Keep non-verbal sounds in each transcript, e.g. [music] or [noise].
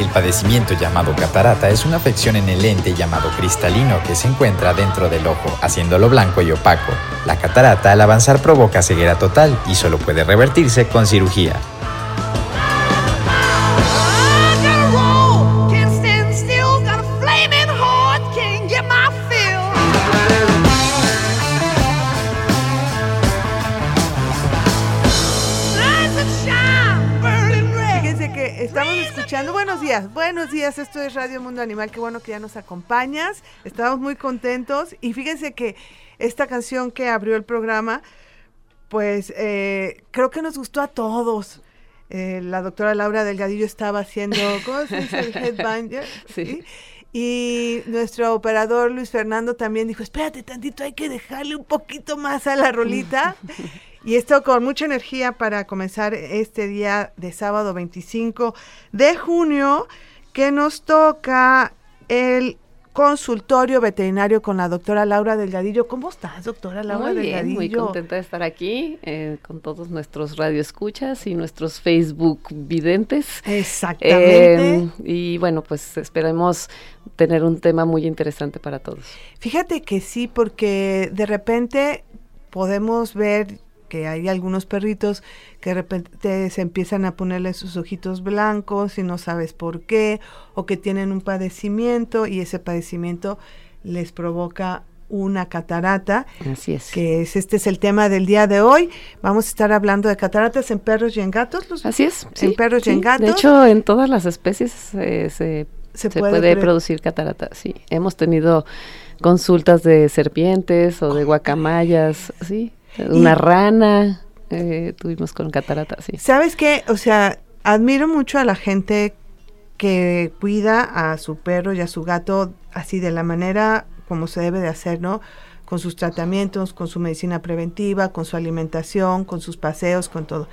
El padecimiento llamado catarata es una afección en el lente llamado cristalino que se encuentra dentro del ojo, haciéndolo blanco y opaco. La catarata al avanzar provoca ceguera total y solo puede revertirse con cirugía. Días, buenos días, esto es Radio Mundo Animal, qué bueno que ya nos acompañas, estamos muy contentos y fíjense que esta canción que abrió el programa, pues eh, creo que nos gustó a todos. Eh, la doctora Laura Delgadillo estaba haciendo, ¿cómo se dice? El [laughs] headbanger. Sí. Y nuestro operador Luis Fernando también dijo, espérate tantito, hay que dejarle un poquito más a la rolita. [laughs] Y esto con mucha energía para comenzar este día de sábado 25 de junio, que nos toca el consultorio veterinario con la doctora Laura Delgadillo. ¿Cómo estás, doctora Laura muy Delgadillo? Muy contenta de estar aquí eh, con todos nuestros radioescuchas y nuestros Facebook videntes. Exactamente. Eh, y bueno, pues esperemos tener un tema muy interesante para todos. Fíjate que sí, porque de repente podemos ver que hay algunos perritos que de repente se empiezan a ponerle sus ojitos blancos y no sabes por qué, o que tienen un padecimiento y ese padecimiento les provoca una catarata. Así es. Que es, este es el tema del día de hoy. Vamos a estar hablando de cataratas en perros y en gatos. Así es. en perros y en gatos. De hecho, en todas las especies eh, se, se, puede, producir catarata. Sí, hemos tenido consultas de serpientes o de guacamayas, sí. Una rana, eh, tuvimos con catarata, sí. ¿Sabes qué? O sea, admiro mucho a la gente que cuida a su perro y a su gato así de la manera como se debe de hacer, ¿no? Con sus tratamientos, con su medicina preventiva, con su alimentación, con sus paseos, con todo.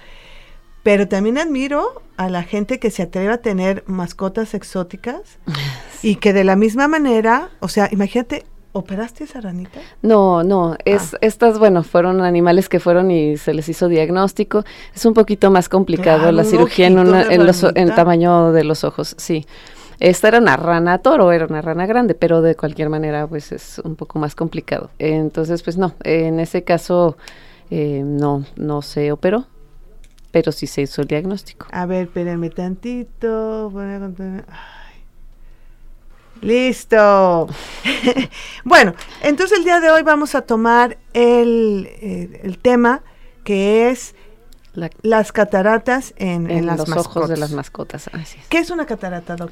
Pero también admiro a la gente que se atreve a tener mascotas exóticas [laughs] y que de la misma manera, o sea, imagínate, ¿Operaste esa ranita? No, no, es, ah. estas, bueno, fueron animales que fueron y se les hizo diagnóstico. Es un poquito más complicado la cirugía en, en, los, en tamaño de los ojos, sí. Esta era una rana toro, era una rana grande, pero de cualquier manera, pues es un poco más complicado. Entonces, pues no, en ese caso, eh, no, no se operó, pero sí se hizo el diagnóstico. A ver, espérenme tantito. Voy a contar. Listo. [laughs] bueno, entonces el día de hoy vamos a tomar el, eh, tema que es las cataratas en, los ojos de las mascotas. ¿Qué es una catarata, Doc?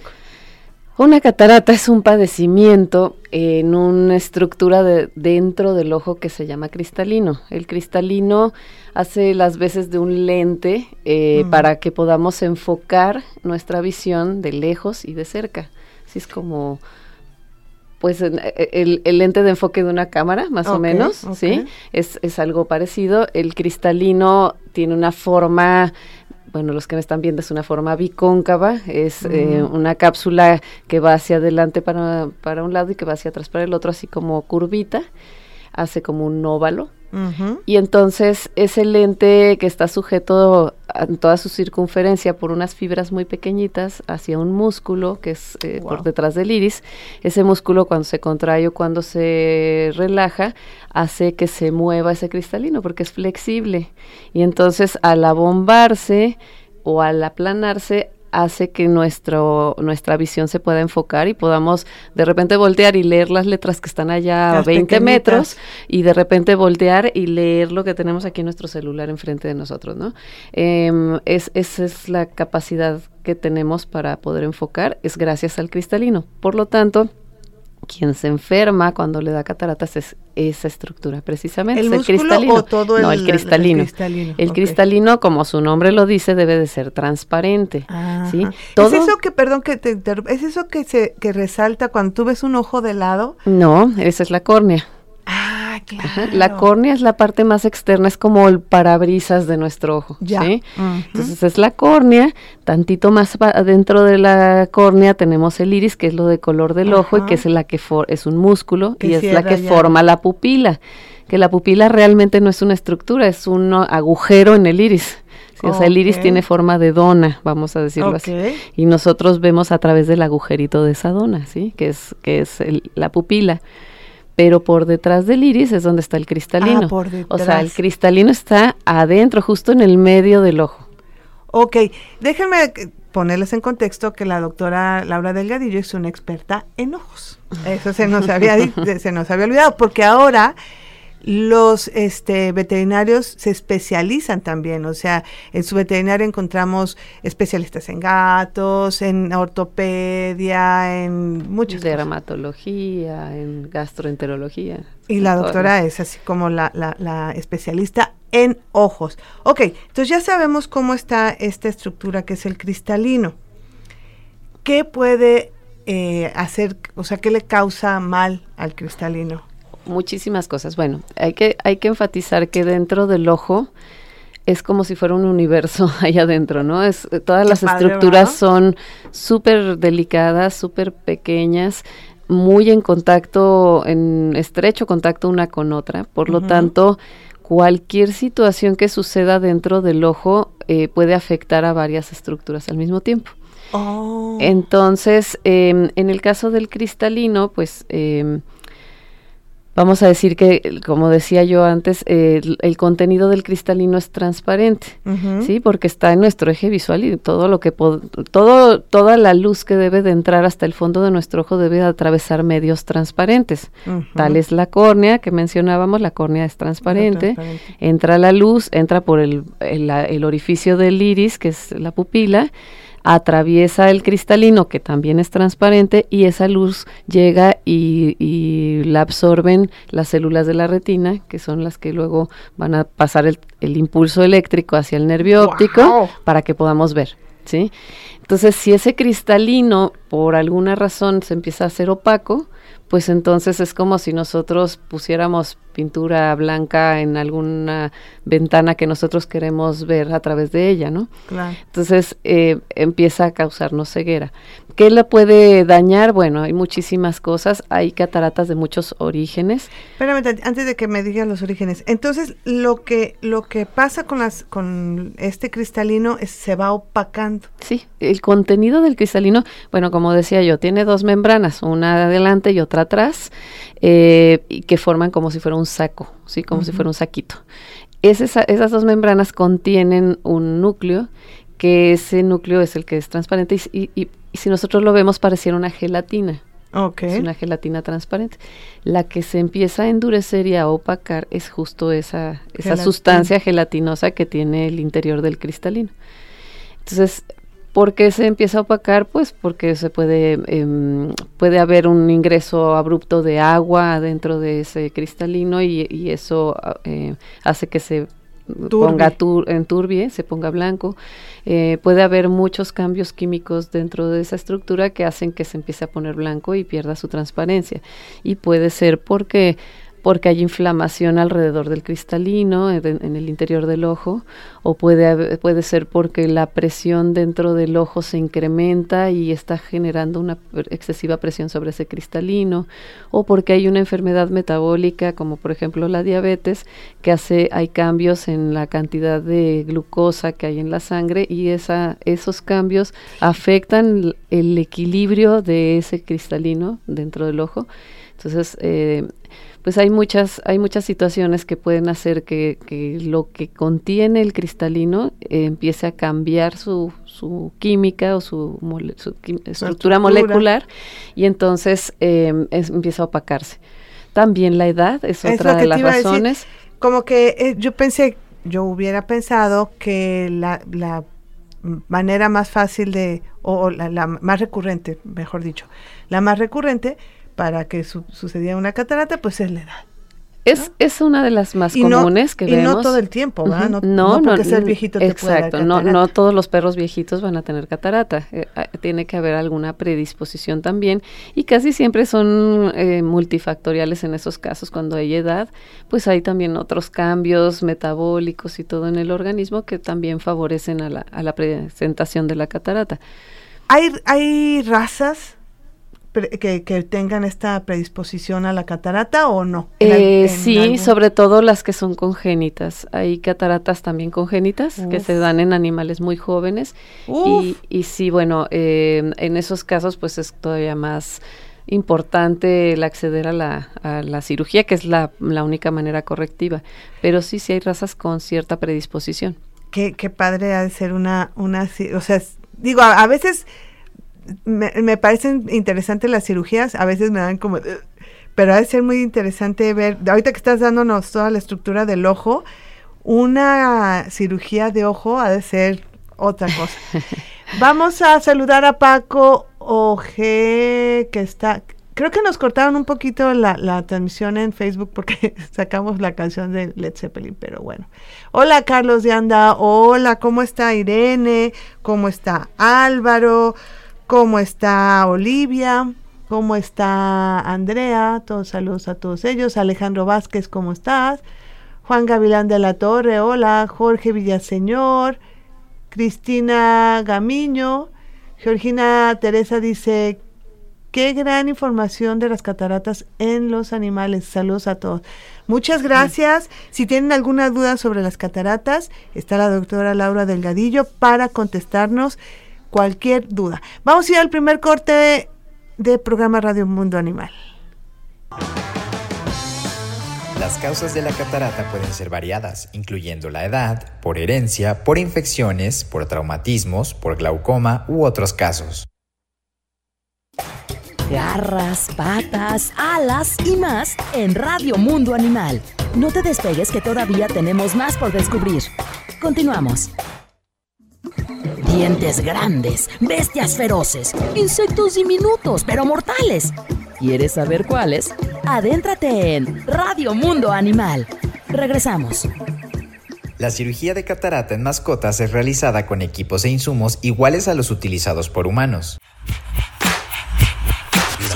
Una catarata es un padecimiento en una estructura de, dentro del ojo que se llama cristalino. El cristalino hace las veces de un lente eh, mm. para que podamos enfocar nuestra visión de lejos y de cerca es como pues el, lente de enfoque de una cámara, más o menos, ¿sí? Es, es algo parecido. El cristalino tiene una forma bueno, los que me están viendo es una forma bicóncava, es eh, una cápsula que va hacia adelante para, para, un lado y que va hacia atrás para el otro, así como curvita, hace como un óvalo, y entonces ese lente que está sujeto en toda su circunferencia por unas fibras muy pequeñitas hacia un músculo que es eh, por detrás del iris, ese músculo cuando se contrae o cuando se relaja hace que se mueva ese cristalino porque es flexible. Y entonces al abombarse o al aplanarse hace que nuestro, nuestra visión se pueda enfocar y podamos de repente voltear y leer las letras que están allá a 20 metros y de repente voltear y leer lo que tenemos aquí en nuestro celular enfrente de nosotros, ¿no? Em, es, esa es la capacidad que tenemos para poder enfocar, es gracias al cristalino. Por lo tanto, quien se enferma cuando le da cataratas es esa estructura precisamente. ¿El, es músculo cristalino. o todo el, no, el cristalino. El cristalino, El como su nombre lo dice, debe de ser transparente. ¿sí? Todo- ¿Es eso que, perdón que te es eso que se que resalta cuando tú ves un ojo de lado? No, esa es la córnea. Claro. Ajá, La córnea es la parte más externa, es como el parabrisas de nuestro ojo. Ya. ¿sí? Entonces es la córnea, tantito más adentro de la córnea tenemos el iris, que es lo de color del ojo y que es la que for- es un músculo Que y es la que ya. forma la pupila. Que la pupila realmente no es una estructura, es un agujero en el iris. Sí, O sea, el iris tiene forma de dona, vamos a decirlo así. Y nosotros vemos a través del agujerito de esa dona, ¿sí? Que es, que es el- la pupila. Pero por detrás del iris es donde está el cristalino. Ah, por O sea, el detrás. cristalino está adentro, justo en el medio del ojo. Ok, déjenme ponerles en contexto que la doctora Laura Delgadillo es una experta en ojos. Eso se nos había, [laughs] se nos había olvidado, porque ahora los este, veterinarios se especializan también, o sea, en su veterinario encontramos especialistas en gatos, en ortopedia, en muchas cosas. dermatología, en gastroenterología. Y la doctora es así como la, la- la especialista en ojos. Ok, entonces ya sabemos cómo está esta estructura que es el cristalino. ¿Qué puede eh, hacer, o sea, qué le causa mal al cristalino? Muchísimas cosas. Bueno, hay que, hay que enfatizar que dentro del ojo es como si fuera un universo [laughs] ahí adentro, ¿no? Es, eh, todas Qué las padre, estructuras son súper delicadas, súper pequeñas, muy en contacto, en estrecho contacto una con otra. Por lo tanto, cualquier situación que suceda dentro del ojo eh, puede afectar a varias estructuras al mismo tiempo. Oh, Entonces, em, en el caso del cristalino, pues em, vamos a decir que, como decía yo antes, el, el contenido del cristalino es transparente, sí, porque está en nuestro eje visual y todo lo que todo toda la luz que debe de entrar hasta el fondo de nuestro ojo debe de atravesar medios transparentes. Tal es la córnea que mencionábamos, la córnea es transparente. Transparente. Entra la luz, entra por el, el orificio del iris, que es la pupila, atraviesa el cristalino, que también es transparente, y esa luz llega y, y la absorben las células de la retina, que son las que luego van a pasar el, el impulso eléctrico hacia el nervio óptico para que podamos ver, ¿sí? Entonces, si ese cristalino por alguna razón se empieza a hacer opaco, pues entonces es como si nosotros pusiéramos pintura blanca en alguna ventana que nosotros queremos ver a través de ella, ¿no? Claro. Entonces eh, empieza a causarnos ceguera. ¿Qué la puede dañar? Bueno, hay muchísimas cosas. Hay cataratas de muchos orígenes. Espérame, antes de que me digas los orígenes. Entonces, lo que lo que pasa con las con este cristalino es se va opacando. Sí, el contenido del cristalino, bueno, como decía yo, tiene dos membranas, una adelante y otra atrás, eh, y que forman como si fuera un saco, sí, como si fuera un saquito. Esas dos membranas contienen un núcleo, que ese núcleo es el que es transparente, y, si nosotros lo vemos pareciera una gelatina. Es una gelatina transparente. La que se empieza a endurecer y a opacar es justo esa, esa sustancia gelatinosa que tiene el interior del cristalino. Entonces, ¿por qué se empieza a opacar? Pues porque se puede, em, puede haber un ingreso abrupto de agua dentro de ese cristalino y, y eso ah, eh, hace que se ponga tur enturbie, se ponga blanco. Eh, puede haber muchos cambios químicos dentro de esa estructura que hacen que se empiece a poner blanco y pierda su transparencia. Y puede ser porque porque hay inflamación alrededor del cristalino en, el interior del ojo o puede puede ser porque la presión dentro del ojo se incrementa y está generando una excesiva presión sobre ese cristalino o porque hay una enfermedad metabólica como por ejemplo la diabetes que hace hay cambios en la cantidad de glucosa que hay en la sangre y esa esos cambios afectan el equilibrio de ese cristalino dentro del ojo. Entonces eh, pues hay muchas hay muchas situaciones que pueden hacer que, que lo que contiene el cristalino eh, empiece a cambiar su, su química o su, mole- su quim- estructura, estructura. molecular y entonces eh, es- empieza a opacarse. También la edad es Es otra de las a decir. razones. Como que eh, yo pensé, yo hubiera pensado que la, la manera más fácil de, o, o la, la más recurrente, mejor dicho, la más recurrente para que sucediera una catarata, pues es la edad. Es, es una de las más comunes que y vemos. no todo el tiempo, ¿verdad? No, no, no, porque ser viejito te Exacto, no, no todos los perros viejitos van a tener catarata. Eh, ah, tiene que haber alguna predisposición también y casi siempre son eh, multifactoriales en esos casos. Cuando hay edad, pues hay también otros cambios metabólicos y todo en el organismo que también favorecen a la, a la presentación de la catarata. ¿Hay, hay razas que, tengan esta predisposición a la catarata o no? Eh, sí, sobre todo las que son congénitas. Hay cataratas también congénitas que se dan en animales muy jóvenes. Y, y, sí, bueno, eh, en esos casos pues es todavía más importante el acceder a la, a la cirugía, que es la, la, única manera correctiva. Pero sí, sí hay razas con cierta predisposición. Qué, qué padre ha de ser una, una, o sea, digo, a veces me, me, parecen interesantes las cirugías, a veces me dan como... Pero ha de ser muy interesante ver, ahorita que estás dándonos toda la estructura del ojo, una cirugía de ojo ha de ser otra cosa. [laughs] Vamos a saludar a Paco Oje, que está, creo que nos cortaron un poquito la, la, transmisión en Facebook porque [laughs] sacamos la canción de Led Zeppelin, pero bueno. Hola Carlos de Anda, hola, ¿cómo está Irene? ¿Cómo está Álvaro? ¿Cómo está Olivia? ¿Cómo está Andrea? Todos saludos a todos ellos. Alejandro Vázquez, ¿cómo estás? Juan Gavilán de la Torre, hola. Jorge Villaseñor. Cristina Gamiño. Georgina Teresa dice, qué gran información de las cataratas en los animales. Saludos a todos. Muchas gracias. Si tienen alguna duda sobre las cataratas, está la doctora Laura Delgadillo para contestarnos cualquier duda. Vamos a ir al primer corte de programa Radio Mundo Animal. Las causas de la catarata pueden ser variadas, incluyendo la edad, por herencia, por infecciones, por traumatismos, por glaucoma u otros casos. Garras, patas, alas y más en Radio Mundo Animal. No te despegues que todavía tenemos más por descubrir. Continuamos. Dientes grandes, bestias feroces, insectos diminutos pero mortales. ¿Quieres saber cuáles? Adéntrate en Radio Mundo Animal. Regresamos. La cirugía de catarata en mascotas es realizada con equipos e insumos iguales a los utilizados por humanos.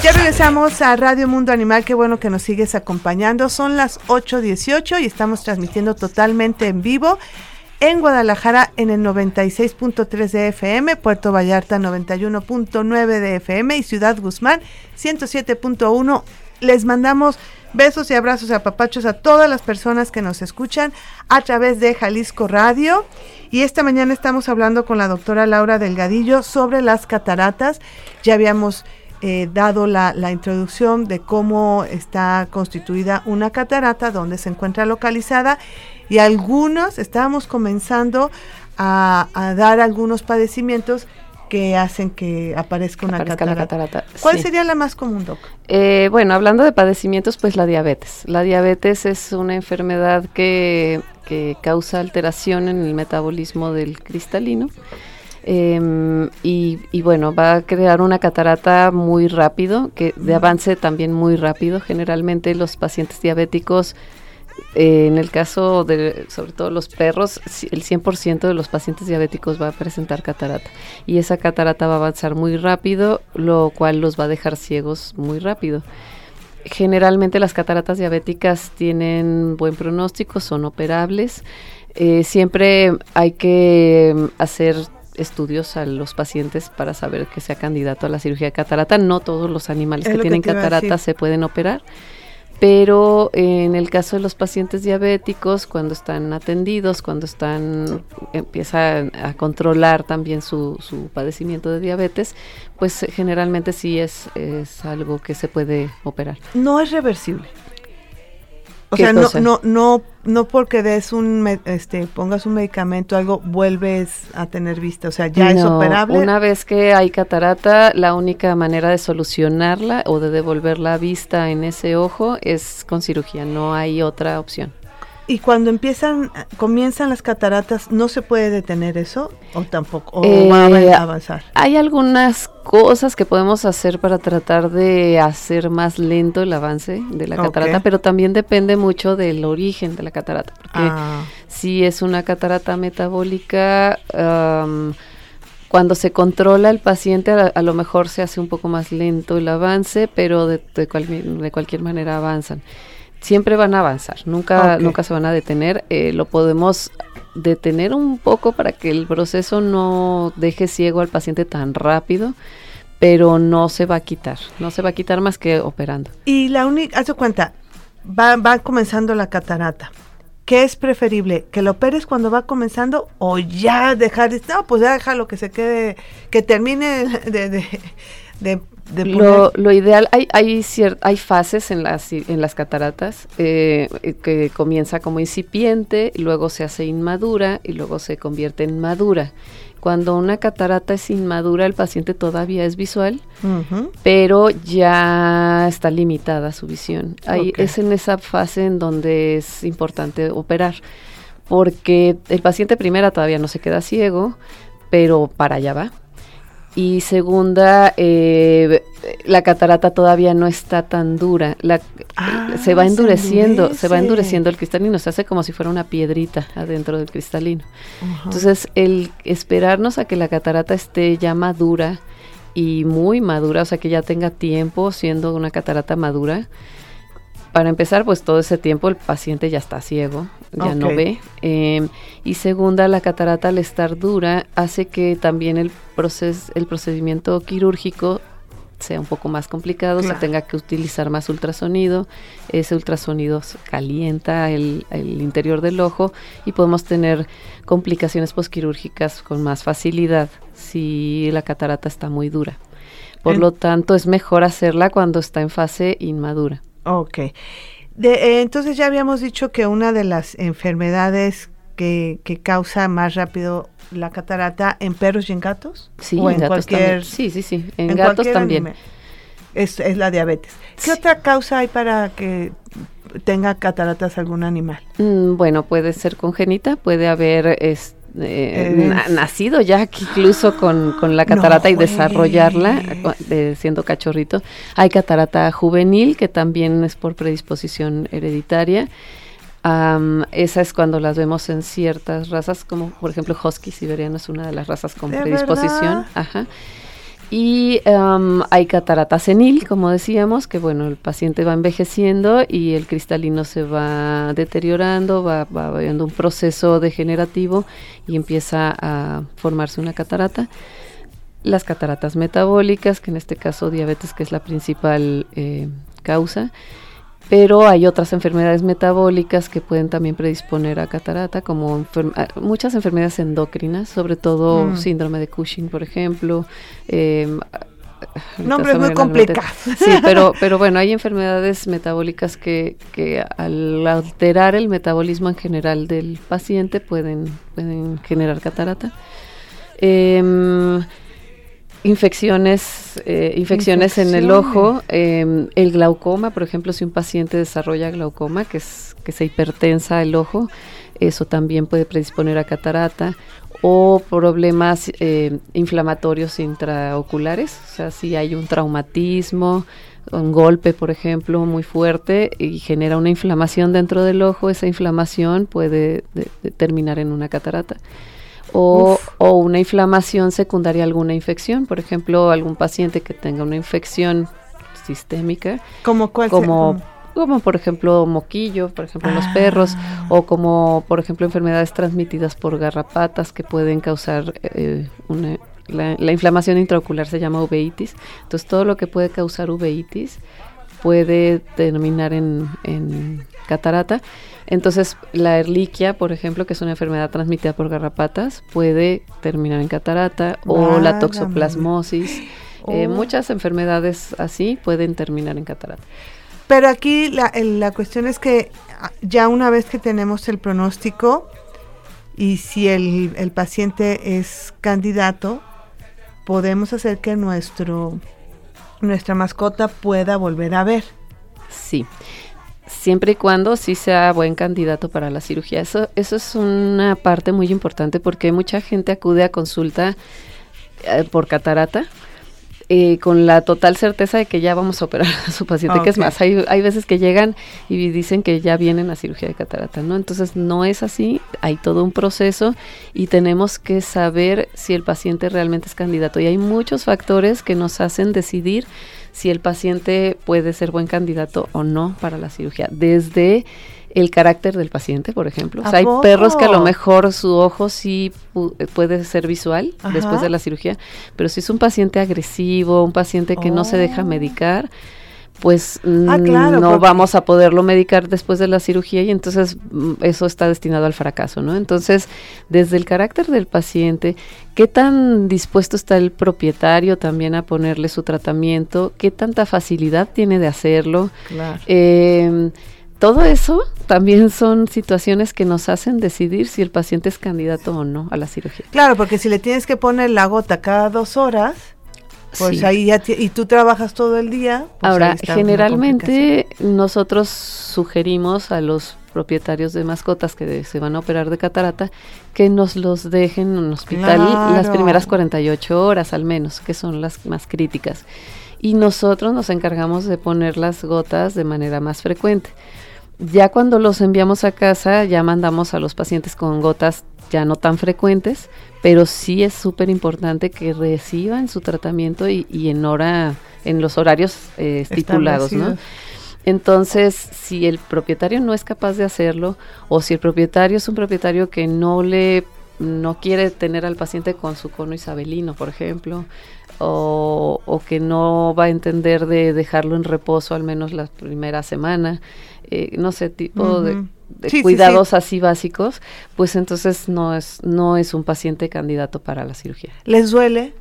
Ya regresamos a Radio Mundo Animal, qué bueno que nos sigues acompañando. Son las 8.18 y estamos transmitiendo totalmente en vivo en Guadalajara en el 96.3 de FM, Puerto Vallarta 91.9 de FM y Ciudad Guzmán 107.1. Les mandamos besos y abrazos y apapachos a todas las personas que nos escuchan a través de Jalisco Radio. Y esta mañana estamos hablando con la doctora Laura Delgadillo sobre las cataratas. Ya habíamos eh, dado la, la, introducción de cómo está constituida una catarata, dónde se encuentra localizada y algunos estábamos comenzando a, dar algunos padecimientos que hacen que aparezca una catarata. ¿Cuál sería la más común, Doc? Eh, bueno, hablando de padecimientos, pues la diabetes. La diabetes es una enfermedad que, que causa alteración en el metabolismo del cristalino. Em, y, y, bueno, va a crear una catarata muy rápido, que de avance también muy rápido. Generalmente los pacientes diabéticos eh, en el caso de, sobre todo los perros, el 100% de los pacientes diabéticos va a presentar catarata. Y esa catarata va a avanzar muy rápido, lo cual los va a dejar ciegos muy rápido. Generalmente las cataratas diabéticas tienen buen pronóstico, son operables. Eh, siempre hay que hacer estudios a los pacientes para saber que sea candidato a la cirugía de catarata. No todos los animales que tienen catarata se pueden operar pero en el caso de los pacientes diabéticos, cuando están atendidos, cuando están empiezan a controlar también su, su padecimiento de diabetes, pues generalmente sí es, es algo que se puede operar. No es reversible. O sea, no, no, no, no porque des un, este, pongas un medicamento, algo, vuelves a tener vista. O sea, ya es operable. Una vez que hay catarata, la única manera de solucionarla o de devolver la vista en ese ojo es con cirugía. No hay otra opción. Y cuando empiezan, comienzan las cataratas, ¿no se puede detener eso? ¿O tampoco? ¿O Eh, va a avanzar? Hay algunas cosas que podemos hacer para tratar de hacer más lento el avance de la catarata, pero también depende mucho del origen de la catarata, porque Ah, si es una catarata metabólica, am, cuando se controla el paciente, a, a lo mejor se hace un poco más lento el avance, pero de, de cual- de cualquier manera avanzan. Siempre van a avanzar, nunca, Ok. nunca se van a detener. eh, lo podemos detener un poco para que el proceso no deje ciego al paciente tan rápido, pero no se va a quitar, no se va a quitar más que operando. y la única, haz cuenta, va, va comenzando la catarata. ¿Qué es preferible? ¿Que lo operes cuando va comenzando o ya dejar, no, pues ya déjalo que se quede, que termine de, de, de, de Lo, ideal, hay, hay, hay fases en las, en las cataratas eh, eh, que comienza como incipiente, luego se hace inmadura y luego se convierte en madura. Cuando una catarata es inmadura, el paciente todavía es visual, pero ya está limitada su visión. Ahí. Es en esa fase en donde es importante operar, porque el paciente primera todavía no se queda ciego, pero para allá va. Y segunda, eh, la catarata todavía no está tan dura. La, Ah, se va endureciendo, se va endureciendo el cristalino, se hace como si fuera una piedrita adentro del cristalino. Entonces, el esperarnos a que la catarata esté ya madura y muy madura, o sea, que ya tenga tiempo siendo una catarata madura, para empezar, pues todo ese tiempo el paciente ya está ciego, ya no ve. eh, y segunda, la catarata al estar dura hace que también el, proces- el procedimiento quirúrgico sea un poco más complicado, Claro. se tenga que utilizar más ultrasonido, ese ultrasonido calienta el, el interior del ojo y podemos tener complicaciones posquirúrgicas con más facilidad si la catarata está muy dura. Por En- lo tanto, es mejor hacerla cuando está en fase inmadura. Ok. De, eh, entonces ya habíamos dicho que una de las enfermedades que, que causa más rápido la catarata en perros y en gatos. Sí, o en en, gatos cualquier, también. Sí, sí, sí. En, en gatos también. Es, es la diabetes. ¿Qué Sí. otra causa hay para que tenga cataratas algún animal? Mm, bueno, puede ser congénita, puede haber es- eh, na- nacido ya que incluso con, con la catarata No y desarrollarla de- siendo cachorrito. Hay catarata juvenil que también es por predisposición hereditaria. Esa es cuando las vemos en ciertas razas, como por ejemplo Husky siberiano es una de las razas con ¿De predisposición. verdad? Ajá. Y am, hay catarata senil, como decíamos, que bueno, el paciente va envejeciendo y el cristalino se va deteriorando, va, va habiendo un proceso degenerativo y empieza a formarse una catarata. Las cataratas metabólicas, que en este caso diabetes, que es la principal eh, causa. Pero hay otras enfermedades metabólicas que pueden también predisponer a catarata, como enfer- a- muchas enfermedades endocrinas, sobre todo Mm. síndrome de Cushing, por ejemplo. eh, Nombres se me muy complicados. Sí, pero, pero bueno, hay enfermedades metabólicas que, que al alterar el metabolismo en general del paciente pueden, pueden generar catarata. Em, infecciones, eh, infecciones en el ojo, em, el glaucoma, por ejemplo, si un paciente desarrolla glaucoma, que es que se hipertensa el ojo, eso también puede predisponer a catarata o problemas eh, inflamatorios intraoculares, o sea, si hay un traumatismo, un golpe, por ejemplo, muy fuerte y genera una inflamación dentro del ojo, esa inflamación puede de- de terminar en una catarata. O, o una inflamación secundaria a alguna infección, por ejemplo, algún paciente que tenga una infección sistémica, ¿Como cuál? como, como- como por ejemplo moquillo, por ejemplo en los Ah. perros, o como por ejemplo enfermedades transmitidas por garrapatas que pueden causar eh, una, la, la inflamación intraocular se llama uveitis. Entonces todo lo que puede causar uveitis puede terminar en, en catarata. Entonces la erliquia, por ejemplo, que es una enfermedad transmitida por garrapatas, puede terminar en catarata o la toxoplasmosis. Eh, Oh. muchas enfermedades así pueden terminar en catarata. Pero aquí la, la cuestión es que ah, ya una vez que tenemos el pronóstico y si el, el paciente es candidato, podemos hacer que nuestro nuestra mascota pueda volver a ver. Sí. Siempre y cuando sí sea buen candidato para la cirugía. Eso, eso es una parte muy importante porque mucha gente acude a consulta eh, por catarata eh, con la total certeza de que ya vamos a operar [laughs] a su paciente, que es más, hay, hay veces que llegan y dicen que ya vienen a cirugía de catarata, ¿no? Entonces no es así, hay todo un proceso y tenemos que saber si el paciente realmente es candidato. Y hay muchos factores que nos hacen decidir si el paciente puede ser buen candidato o no para la cirugía. Desde el carácter del paciente, por ejemplo. O sea, hay perros que a lo mejor su ojo sí puede ser visual después de la cirugía, pero si es un paciente agresivo, un paciente que no se deja oh. medicar, pues ah, no vamos a poderlo medicar después de la cirugía y entonces mm, eso está destinado al fracaso, ¿no? Entonces, desde el carácter del paciente, ¿qué tan dispuesto está el propietario también a ponerle su tratamiento? ¿Qué tanta facilidad tiene de hacerlo? Claro. Eh, todo eso también son situaciones que nos hacen decidir si el paciente es candidato o no a la cirugía. Claro, porque si le tienes que poner la gota cada dos horas, pues ahí ya y tú trabajas todo el día. Pues Ahora, generalmente nosotros sugerimos a los propietarios de mascotas que se van a operar de catarata que nos los dejen en un hospital las primeras 48 horas al menos, que son las más críticas. Y nosotros nos encargamos de poner las gotas de manera más frecuente. Ya cuando los enviamos a casa, ya mandamos a los pacientes con gotas ya no tan frecuentes, pero sí es súper importante que reciban su tratamiento y, en hora, en los horarios eh, estipulados, ¿no? Entonces, si el propietario no es capaz de hacerlo, o si el propietario es un propietario que no le no quiere tener al paciente con su cono isabelino, por ejemplo, o, o, que no va a entender de dejarlo en reposo al menos la primera semana, eh, no sé, tipo de, cuidados así básicos, pues entonces no es, no es un paciente candidato para la cirugía. ¿Les duele?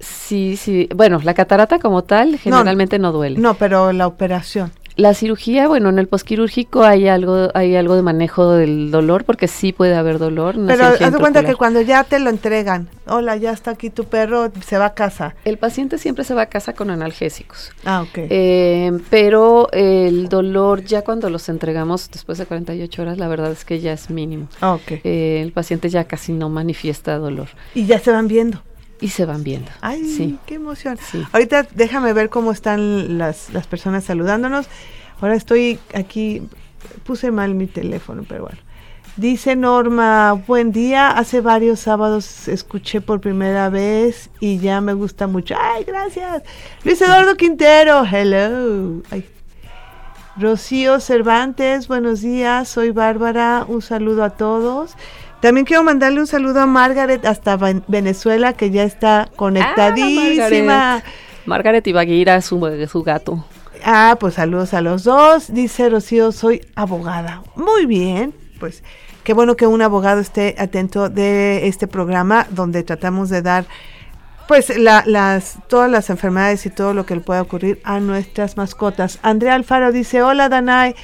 Sí, sí. Bueno, la catarata como tal generalmente no duele. No, pero la operación. La cirugía, bueno, en el posquirúrgico hay algo, hay algo de manejo del dolor, porque sí puede haber dolor. Pero haz de cuenta que cuando ya te lo entregan, hola, ya está aquí tu perro, se va a casa. El paciente siempre se va a casa con analgésicos. Ah, ok. Eh, pero el dolor ya cuando los entregamos después de 48 horas, la verdad es que ya es mínimo. Ah, ok. Eh, el paciente ya casi no manifiesta dolor. Y ya se van viendo y se van viendo. Ay, sí. qué emoción. Ahorita déjame ver cómo están las, las personas saludándonos. Ahora estoy aquí, puse mal mi teléfono, pero bueno. Dice Norma, buen día, hace varios sábados escuché por primera vez y ya me gusta mucho. Ay, gracias. Luis Eduardo Quintero, hello. Rocío Cervantes, buenos días, soy Bárbara, un saludo a todos. También quiero mandarle un saludo a Margaret hasta Venezuela, que ya está conectadísima. Ah, Margaret. Ibaguira, su, su gato. Ah, pues saludos a los dos. Dice Rocío, soy abogada. Muy bien, pues qué bueno que un abogado esté atento de este programa donde tratamos de dar pues las todas las enfermedades y todo lo que le pueda ocurrir a nuestras mascotas. Andrea Alfaro dice, hola Danay,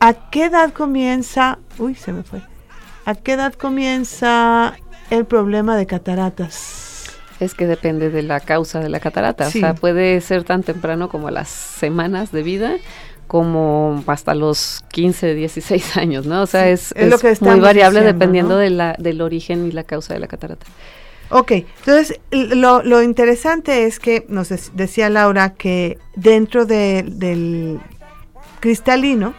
¿a qué edad comienza? Uy, se me fue. ¿A qué edad comienza el problema de cataratas? Es que depende de la causa de la catarata. O sea, puede ser tan temprano como las semanas de vida como hasta los 15, 16 años, ¿no? O sea, es, muy variable dependiendo de la, del origen y la causa de la catarata. Ok, entonces lo, lo interesante es que nos decía Laura que dentro del cristalino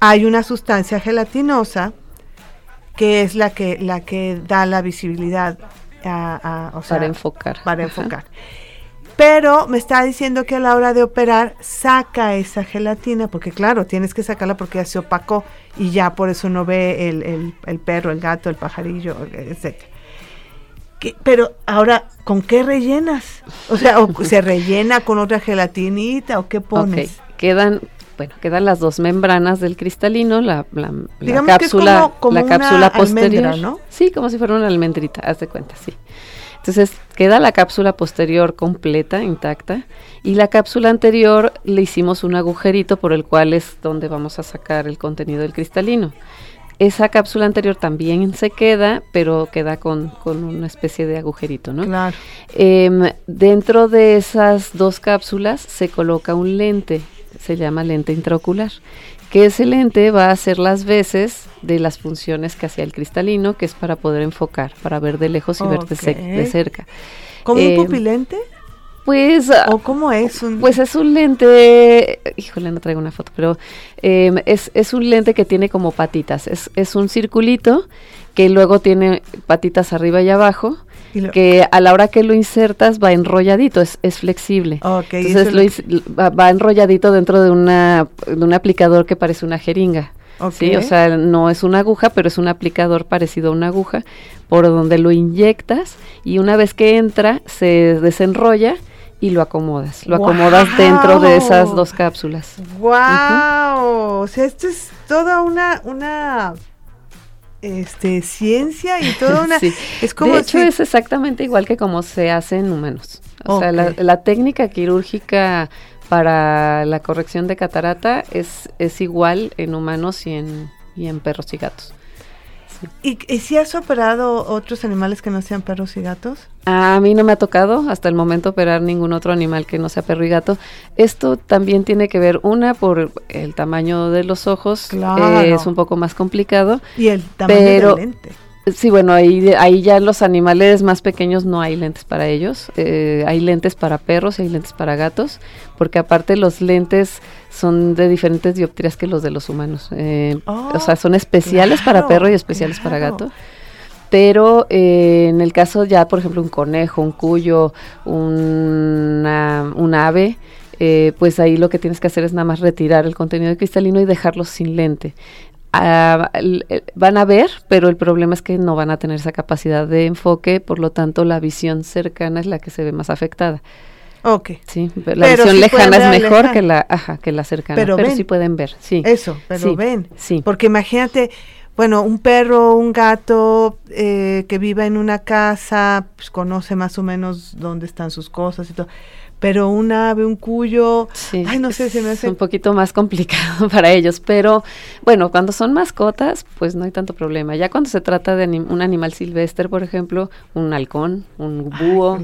hay una sustancia gelatinosa que es la que, la que da la visibilidad a, para enfocar. Para enfocar. Pero me está diciendo que a la hora de operar saca esa gelatina, porque claro, tienes que sacarla porque ya se opacó y ya por eso no ve el, el, perro, el gato, el pajarillo, etc. pero ahora, ¿con qué rellenas? O sea, ¿se rellena con otra gelatinita o qué pones? Quedan bueno, quedan las dos membranas del cristalino, la, cápsula, la cápsula posterior. ¿no? Sí, como si fuera una almendrita, haz de cuenta, sí. Entonces queda la cápsula posterior completa, intacta, y la cápsula anterior le hicimos un agujerito por el cual es donde vamos a sacar el contenido del cristalino. Esa cápsula anterior también se queda, pero queda con, una especie de agujerito, ¿no? Claro. Em, dentro de esas dos cápsulas se coloca un lente se llama lente intraocular, que ese lente va a hacer las veces de las funciones que hacía el cristalino, que es para poder enfocar, para ver de lejos y ver de, de cerca. ¿Como un eh, pupilente? Pues. ¿O cómo es? Un... Pues es un lente. Híjole, no traigo una foto, pero em, es, es, un lente que tiene como patitas. Es, es un circulito que luego tiene patitas arriba y abajo. Que a la hora que lo insertas va enrolladito, es, es flexible. Entonces lo va, enrolladito dentro de, una, de un aplicador que parece una jeringa. Sí, o sea, no es una aguja, pero es un aplicador parecido a una aguja, por donde lo inyectas y una vez que entra se desenrolla y lo acomodas. Lo acomodas dentro de esas dos cápsulas. ¡Wow! O sea, esto es toda una, una este, ciencia y toda [laughs] una... Es como de hecho, es exactamente igual que como se hace en humanos. O sea, la, la, técnica quirúrgica para la corrección de catarata es, es igual en humanos y en, y en perros y gatos. ¿Y, si has operado otros animales que no sean perros y gatos? A mí no me ha tocado hasta el momento operar ningún otro animal que no sea perro y gato. Esto también tiene que ver, una, por el tamaño de los ojos, claro. es un poco más complicado. Y el tamaño del lente. Sí, bueno, ahí, ahí ya los animales más pequeños no hay lentes para ellos. Eh, hay lentes para perros y hay lentes para gatos, porque aparte los lentes son de diferentes dioptrías que los de los humanos. Eh, o sea, son especiales para perro y especiales para gato. Pero eh, en el caso ya, por ejemplo, un conejo, un cuyo, una, un ave, pues ahí lo que tienes que hacer es nada más retirar el contenido de cristalino y dejarlo sin lente van a ver, pero el problema es que no van a tener esa capacidad de enfoque, por lo tanto la visión cercana es la que se ve más afectada. Ok. Sí, la visión lejana es mejor que la, ajá, que la cercana, pero, sí pueden ver, sí. Eso, pero ven. Sí. Porque imagínate, bueno, un perro, un gato eh, que viva en una casa, pues conoce más o menos dónde están sus cosas y todo pero un ave, un cuyo, ay, no sé, se me hace... un poquito más complicado [laughs] para ellos, pero bueno, cuando son mascotas, pues no hay tanto problema. Ya cuando se trata de un animal silvestre, por ejemplo, un halcón, un búho,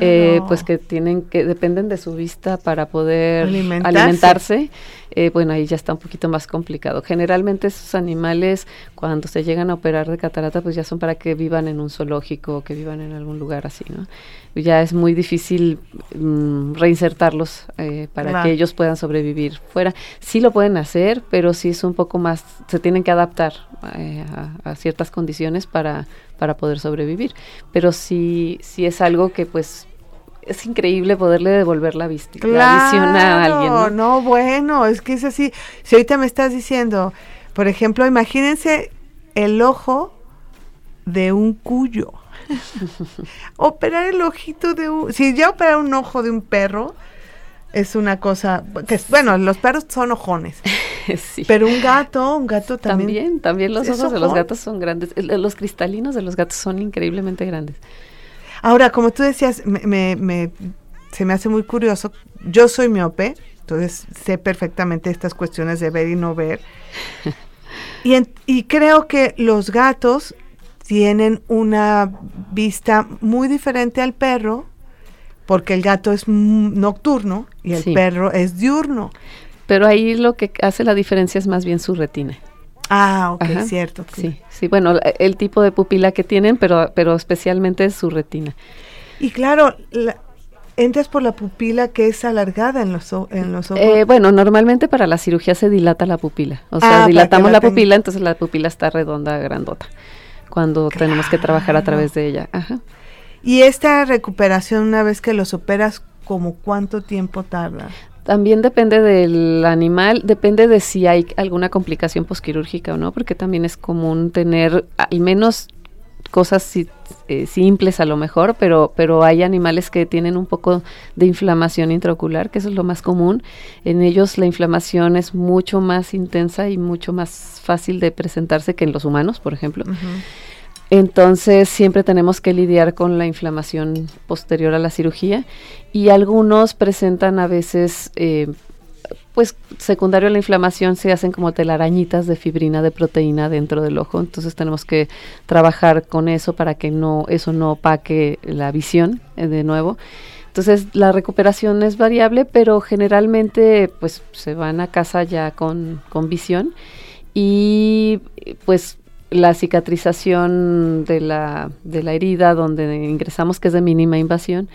eh, pues que tienen que, dependen de su vista para poder alimentarse eh, bueno, ahí ya está un poquito más complicado. Generalmente esos animales, cuando se llegan a operar de catarata, pues ya son para que vivan en un zoológico que vivan en algún lugar así, ¿no? Ya es muy difícil mm, reinsertarlos eh, para que ellos puedan sobrevivir fuera. Sí lo pueden hacer, pero sí es un poco más, se tienen que adaptar eh, a, ciertas condiciones para, para poder sobrevivir. Pero sí, sí es algo que pues es increíble poderle devolver la, vista, la visión a alguien. ¿no? no, bueno, es que es así. Si ahorita me estás diciendo, por ejemplo, imagínense el ojo de un cuyo. [laughs] operar el ojito de un... Si ya operar un ojo de un perro es una cosa... que Bueno, los perros son ojones. [laughs] sí. Pero un gato, un gato también... También, también los ojos de los gatos son grandes. Los cristalinos de los gatos son increíblemente grandes. Ahora, como tú decías, me, me, se me hace muy curioso. Yo soy miope, entonces sé perfectamente estas cuestiones de ver y no ver. [laughs] y, y creo que los gatos tienen una vista muy diferente al perro, porque el gato es nocturno y el perro es diurno. Pero ahí lo que hace la diferencia es más bien su retina. Ah, ok, cierto. Sí, sí, bueno, el tipo de pupila que tienen, pero, pero especialmente su retina. Y claro, entras por la pupila que es alargada en los, en los ojos. Eh, bueno, normalmente para la cirugía se dilata la pupila. O sea, ah, dilatamos la, pupila, entonces la pupila está redonda, grandota, cuando tenemos que trabajar a través de ella. Ajá. Y esta recuperación, una vez que los operas, ¿como cuánto tiempo tarda? También depende del animal, depende de si hay alguna complicación posquirúrgica o no, porque también es común tener al menos cosas eh, simples a lo mejor, pero, pero hay animales que tienen un poco de inflamación intraocular, que eso es lo más común. En ellos la inflamación es mucho más intensa y mucho más fácil de presentarse que en los humanos, por ejemplo. Entonces siempre tenemos que lidiar con la inflamación posterior a la cirugía y algunos presentan a veces, eh, pues secundario a la inflamación se hacen como telarañitas de fibrina de proteína dentro del ojo, entonces tenemos que trabajar con eso para que no eso no opaque la visión eh, de nuevo. Entonces la recuperación es variable, pero generalmente pues se van a casa ya con, con visión. Y pues la cicatrización de la, de la herida donde ingresamos, que es de mínima invasión,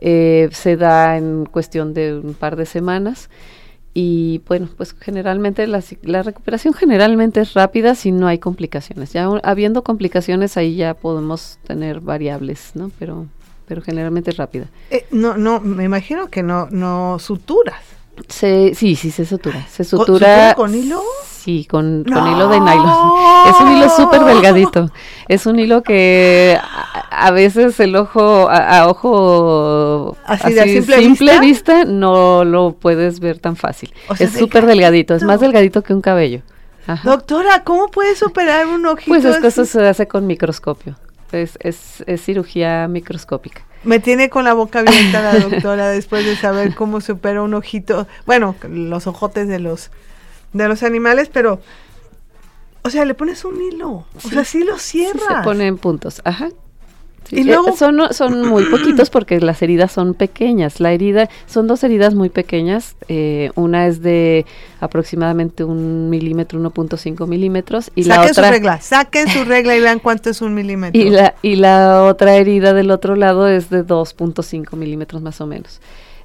eh, se da en cuestión de un par de semanas. Y bueno, pues generalmente la, la, recuperación generalmente es rápida si no hay complicaciones. Ya habiendo complicaciones ahí ya podemos tener variables, ¿no? Pero, pero generalmente es rápida. Eh, no, no, me imagino que no, no suturas. Se, sí, sí, se sutura. Se sutura. ¿Con hilo? Sí, con, hilo de nylon. [laughs] Es un hilo súper delgadito. Es un hilo que a, veces el ojo, a, ojo así, de simple, vista? no lo puedes ver tan fácil. es súper delgadito, es más delgadito que un cabello. Doctora, ¿cómo puedes operar un ojito? Pues es que eso se hace con microscopio. Es, es, es cirugía microscópica. Me tiene con la boca abierta la [laughs] doctora después de saber cómo se opera un ojito, bueno, los ojotes de los de los animales, pero o sea, le pones un hilo, o sea, sí lo cierras. se ponen puntos, ajá. y luego son, son muy poquitos porque las heridas son pequeñas. La herida son dos heridas muy pequeñas. Eh, una es de aproximadamente un milímetro, 1.5 milímetros y saquen la otra su regla, saquen su [laughs] regla y vean cuánto es un milímetro. Y la y la otra herida del otro lado es de 2.5 milímetros más o menos.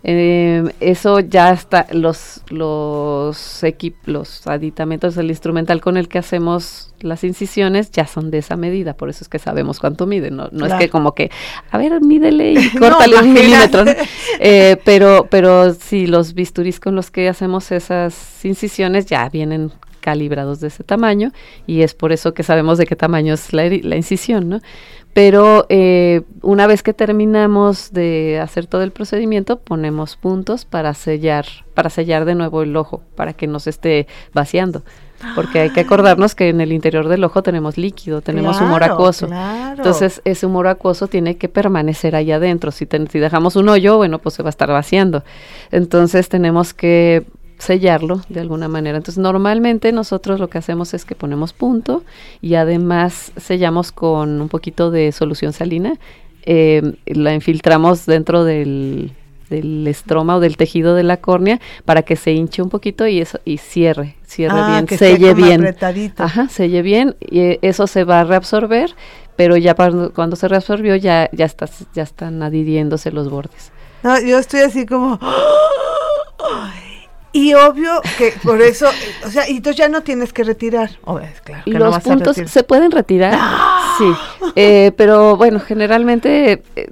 Eh, eso ya está, los, los equipos, los aditamentos, el instrumental con el que hacemos las incisiones ya son de esa medida, por eso es que sabemos cuánto mide, no, no es que como que, a ver, mídele y [laughs] [laughs] córtale un milímetro, eh, pero, pero sí, los bisturís con los que hacemos esas incisiones ya vienen calibrados de ese tamaño y es por eso que sabemos de qué tamaño es la, la incisión, ¿no? Pero eh, una vez que terminamos de hacer todo el procedimiento, ponemos puntos para sellar, para sellar de nuevo el ojo, para que no se esté vaciando. Porque hay que acordarnos que en el interior del ojo tenemos líquido, tenemos humor acuoso. Entonces, ese humor acuoso tiene que permanecer ahí adentro. Si, si dejamos un hoyo, bueno, pues se va a estar vaciando. Entonces, tenemos que sellarlo de alguna manera. Entonces, normalmente nosotros lo que hacemos es que ponemos punto y además sellamos con un poquito de solución salina. Eh, la infiltramos dentro del, del estroma o del tejido de la córnea para que se hinche un poquito y eso y cierre, cierre ah, bien, que selle bien. Apretadito. Ajá, selle bien y eh, eso se va a reabsorber, pero ya cuando, se reabsorbió ya ya está ya están adhiriéndose los bordes. No, yo estoy así como [gasps] Y obvio que por eso, o sea, y entonces ya no tienes que retirar. Oh, claro, que Los puntos se pueden retirar, sí, eh, pero bueno, generalmente, eh,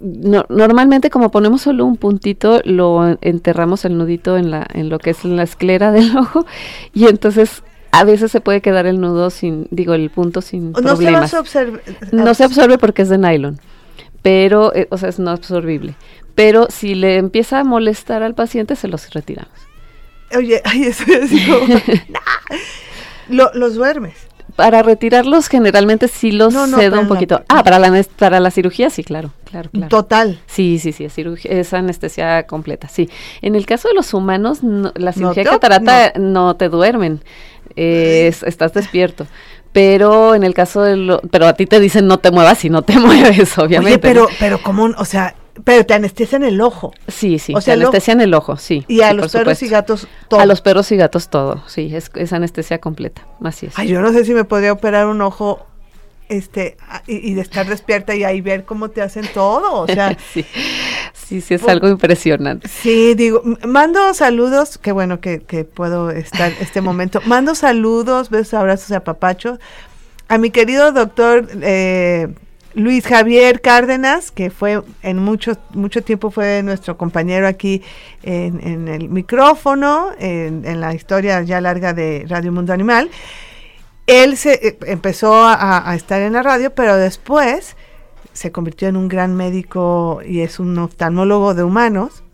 normalmente como ponemos solo un puntito, lo enterramos el nudito en la, en lo que es la esclera del [laughs] ojo y entonces a veces se puede quedar el nudo sin, digo, el punto sin no problemas. Se absorbe, no se absorbe porque es de nylon, pero, eh, o sea, es no absorbible. Pero si le empieza a molestar al paciente, se los retiramos. Oye, [laughs] ay, eso es como, [laughs] los duermes. Para retirarlos generalmente sí los cedo un poquito. ah, para la, para la cirugía sí, claro, claro, claro. Total. Sí, sí, sí, es, es anestesia completa, sí. En el caso de los humanos, la cirugía catarata no. te duermen, estás despierto pero en el caso de lo, pero a ti te dicen no te muevas y no te [laughs] mueves, obviamente. Oye, pero, pero como, o sea, pero te anestesian el ojo. Sí, sí, o sea, te anestesian el ojo, sí. Y a los perros y gatos todo. A los perros y gatos todo, sí, es, es anestesia completa, así es. Ay, yo no sé si me podría operar un ojo este y, de estar despierta y ahí ver cómo te hacen todo, o sea, [laughs] sí, sí, sí es algo impresionante. Sí, digo, mando saludos, qué bueno que, que puedo estar este momento, [laughs] mando saludos, besos, abrazos a Papacho, a mi querido doctor eh, Luis Javier Cárdenas, que fue en mucho, mucho tiempo fue nuestro compañero aquí en, el micrófono, en, la historia ya larga de Radio Mundo Animal. Él se eh, empezó a, estar en la radio, pero después se convirtió en un gran médico y es un oftalmólogo de humanos,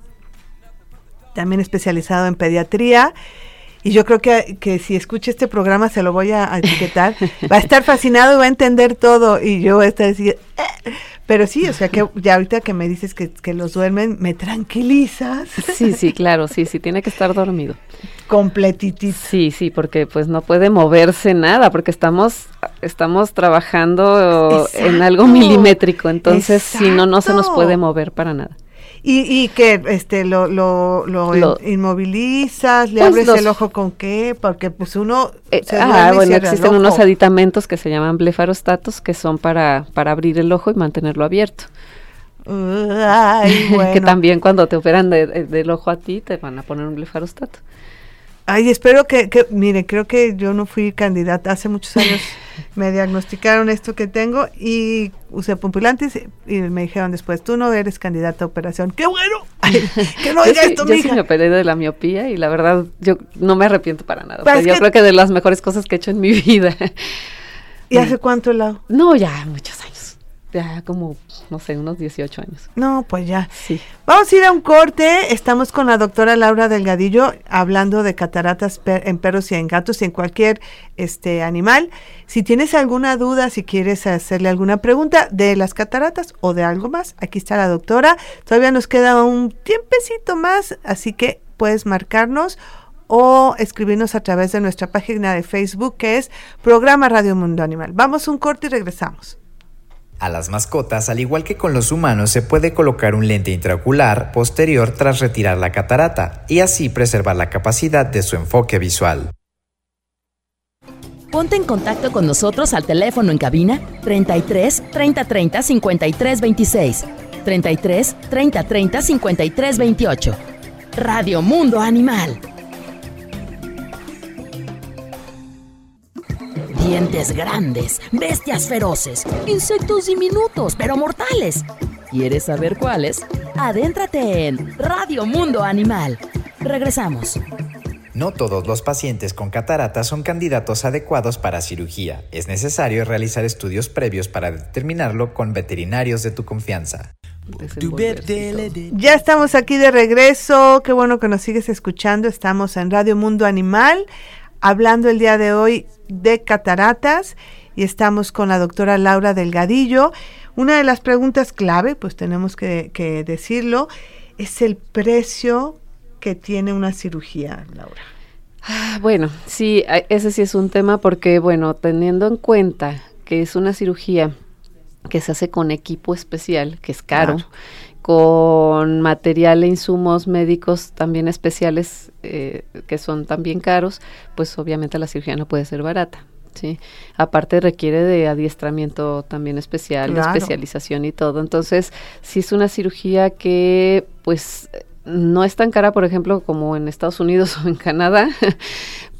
también especializado en pediatría y yo creo que, que si escucha este programa se lo voy a, etiquetar, va a estar fascinado y va a entender todo y yo voy a estar así, eh". pero sí, o sea que ya ahorita que me dices que, que los duermen, me tranquilizas. Sí, sí, claro, sí, sí, tiene que estar dormido. Completitito. Sí, sí, porque pues no puede moverse nada, porque estamos, estamos trabajando en algo milimétrico, entonces si no, no se nos puede mover para nada. Y, y que este lo, lo, lo, inmovilizas, le abres el ojo con qué, porque pues uno eh, ah, bueno, existen unos aditamentos que se llaman blefarostatos que son para para abrir el ojo y mantenerlo abierto. Ay, [laughs] bueno. que también cuando te operan del ojo a ti te van a poner un blefarostato. Ay, espero que, que, mire, creo que yo no fui candidata. Hace muchos años [laughs] me diagnosticaron esto que tengo y usé pumpilantes y me dijeron después, tú no eres candidata a operación. ¡Qué bueno! [laughs] que no diga esto, Yo sí me operé de la miopía y la verdad, yo no me arrepiento para nada. Pues yo creo que de las mejores cosas que he hecho en mi [laughs] vida. ¿Y hace cuánto lado? No, ya muchos años ya como, no sé, unos 18 años. No, pues ya. Sí. Vamos a ir a un corte. Estamos con la doctora Laura Delgadillo hablando de cataratas en perros y en gatos y en cualquier este animal. Si tienes alguna duda, si quieres hacerle alguna pregunta de las cataratas o de algo más, aquí está la doctora. Todavía nos queda un tiempecito más, así que puedes marcarnos o escribirnos a través de nuestra página de Facebook que es Programa Radio Mundo Animal. Vamos a un corte y regresamos. A las mascotas, al igual que con los humanos, se puede colocar un lente intraocular posterior tras retirar la catarata y así preservar la capacidad de su enfoque visual. Ponte en contacto con nosotros al teléfono en cabina 33 30 30 53 26, 33 30 30 53 28. Radio Mundo Animal. Dientes grandes, bestias feroces, insectos diminutos pero mortales. ¿Quieres saber cuáles? Adéntrate en Radio Mundo Animal. Regresamos. No todos los pacientes con catarata son candidatos adecuados para cirugía. Es necesario realizar estudios previos para determinarlo con veterinarios de tu confianza. Ya estamos aquí de regreso. Qué bueno que nos sigues escuchando. Estamos en Radio Mundo Animal hablando el día de hoy de cataratas y estamos con la doctora Laura Delgadillo. Una de las preguntas clave, pues tenemos que, decirlo, es el precio que tiene una cirugía, Laura. Ah, bueno, sí, ese sí es un tema porque, bueno, teniendo en cuenta que es una cirugía que se hace con equipo especial, que es caro, con material e insumos médicos también especiales eh, que son también caros, pues obviamente la cirugía no puede ser barata. ¿sí? Aparte requiere de adiestramiento también especial, especialización y todo. Entonces, si es una cirugía que pues no es tan cara, por ejemplo, como en Estados Unidos [laughs] o en Canadá,